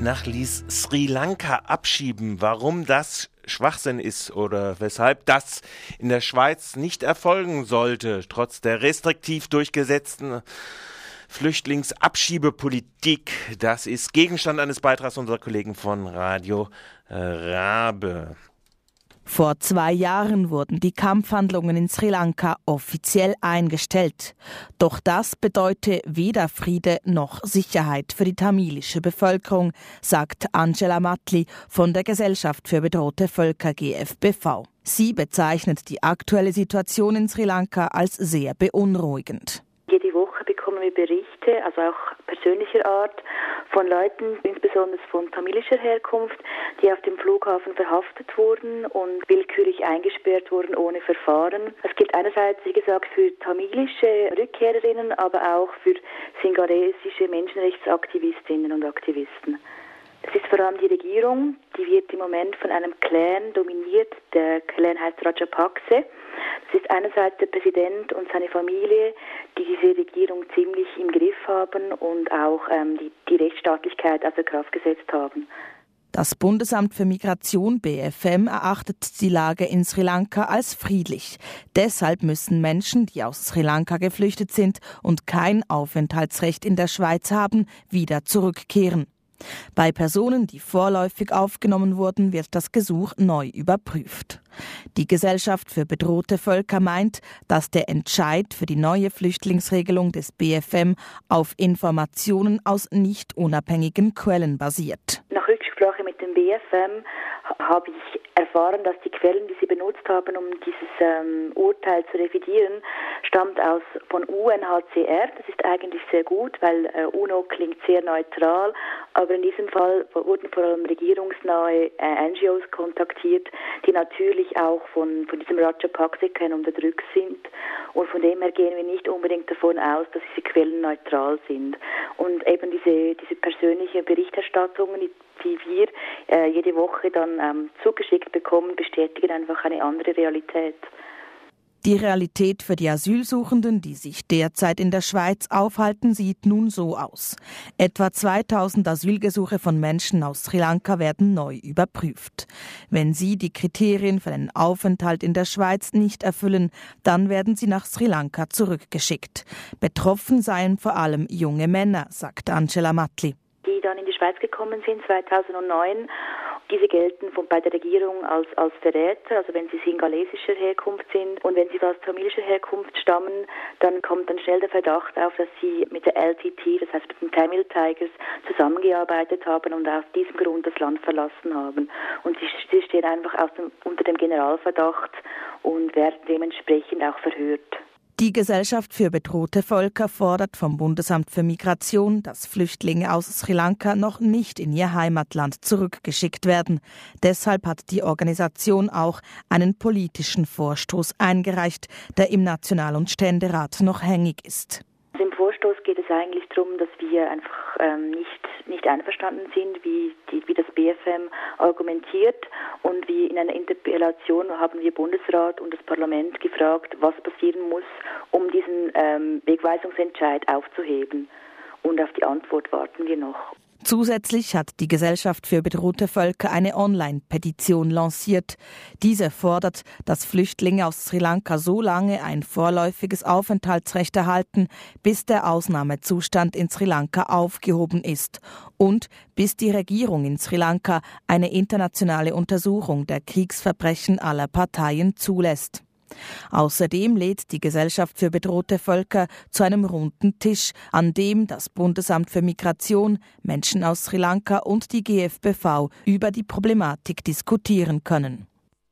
nach Sri Lanka abschieben. Warum das Schwachsinn ist oder weshalb das in der Schweiz nicht erfolgen sollte, trotz der restriktiv durchgesetzten Flüchtlingsabschiebepolitik. Das ist Gegenstand eines Beitrags unserer Kollegen von Radio Rabe. Vor zwei Jahren wurden die Kampfhandlungen in Sri Lanka offiziell eingestellt. Doch das bedeutet weder Friede noch Sicherheit für die tamilische Bevölkerung, sagt Angela Matli von der Gesellschaft für bedrohte Völker GFBV. Sie bezeichnet die aktuelle Situation in Sri Lanka als sehr beunruhigend. Jede Woche bekommen wir Berichte, also auch persönlicher Art, von Leuten, insbesondere von tamilischer Herkunft, die auf dem Flughafen verhaftet wurden und willkürlich eingesperrt wurden ohne Verfahren. Es gilt einerseits, wie gesagt, für tamilische Rückkehrerinnen, aber auch für singalesische Menschenrechtsaktivistinnen und Aktivisten. Das ist vor allem die Regierung, die wird im Moment von einem Clan dominiert. Der Clan heißt Rajapakse. Das ist einerseits der Präsident und seine Familie, die diese Regierung ziemlich im Griff haben und auch ähm, die, die Rechtsstaatlichkeit außer Kraft gesetzt haben. Das Bundesamt für Migration BFM erachtet die Lage in Sri Lanka als friedlich. Deshalb müssen Menschen, die aus Sri Lanka geflüchtet sind und kein Aufenthaltsrecht in der Schweiz haben, wieder zurückkehren. Bei Personen, die vorläufig aufgenommen wurden, wird das Gesuch neu überprüft. Die Gesellschaft für bedrohte Völker meint, dass der Entscheid für die neue Flüchtlingsregelung des BFM auf Informationen aus nicht unabhängigen Quellen basiert. Nach Rücksprache mit dem BFM habe ich erfahren, dass die Quellen, die sie benutzt haben, um dieses ähm, Urteil zu revidieren, stammt aus von UNHCR. Das ist eigentlich sehr gut, weil äh, UNO klingt sehr neutral, aber in diesem Fall wurden vor allem regierungsnahe äh, NGOs kontaktiert, die natürlich auch von, von diesem Rajapakse-Kern unterdrückt sind. Und von dem her gehen wir nicht unbedingt davon aus, dass diese Quellen neutral sind. Und eben diese, diese persönliche Berichterstattungen, die die wir äh, jede Woche dann ähm, zugeschickt bekommen, bestätigen einfach eine andere Realität. Die Realität für die Asylsuchenden, die sich derzeit in der Schweiz aufhalten, sieht nun so aus. Etwa 2000 Asylgesuche von Menschen aus Sri Lanka werden neu überprüft. Wenn sie die Kriterien für einen Aufenthalt in der Schweiz nicht erfüllen, dann werden sie nach Sri Lanka zurückgeschickt. Betroffen seien vor allem junge Männer, sagt Angela Matli die dann in die Schweiz gekommen sind 2009. Diese gelten von, bei der Regierung als, als Verräter, also wenn sie singalesischer Herkunft sind und wenn sie aus tamilischer Herkunft stammen, dann kommt dann schnell der Verdacht auf, dass sie mit der LTT, das heißt mit den Tamil Tigers, zusammengearbeitet haben und aus diesem Grund das Land verlassen haben. Und sie, sie stehen einfach dem, unter dem Generalverdacht und werden dementsprechend auch verhört. Die Gesellschaft für bedrohte Völker fordert vom Bundesamt für Migration, dass Flüchtlinge aus Sri Lanka noch nicht in ihr Heimatland zurückgeschickt werden. Deshalb hat die Organisation auch einen politischen Vorstoß eingereicht, der im National- und Ständerat noch hängig ist. Im Vorstoß geht es eigentlich darum, dass wir einfach ähm, nicht, nicht einverstanden sind, wie, die, BFM argumentiert. Und wie in einer Interpellation haben wir Bundesrat und das Parlament gefragt, was passieren muss, um diesen ähm, Wegweisungsentscheid aufzuheben. Und auf die Antwort warten wir noch. Zusätzlich hat die Gesellschaft für bedrohte Völker eine Online-Petition lanciert. Diese fordert, dass Flüchtlinge aus Sri Lanka so lange ein vorläufiges Aufenthaltsrecht erhalten, bis der Ausnahmezustand in Sri Lanka aufgehoben ist und bis die Regierung in Sri Lanka eine internationale Untersuchung der Kriegsverbrechen aller Parteien zulässt. Außerdem lädt die Gesellschaft für bedrohte Völker zu einem runden Tisch, an dem das Bundesamt für Migration, Menschen aus Sri Lanka und die GFBV über die Problematik diskutieren können.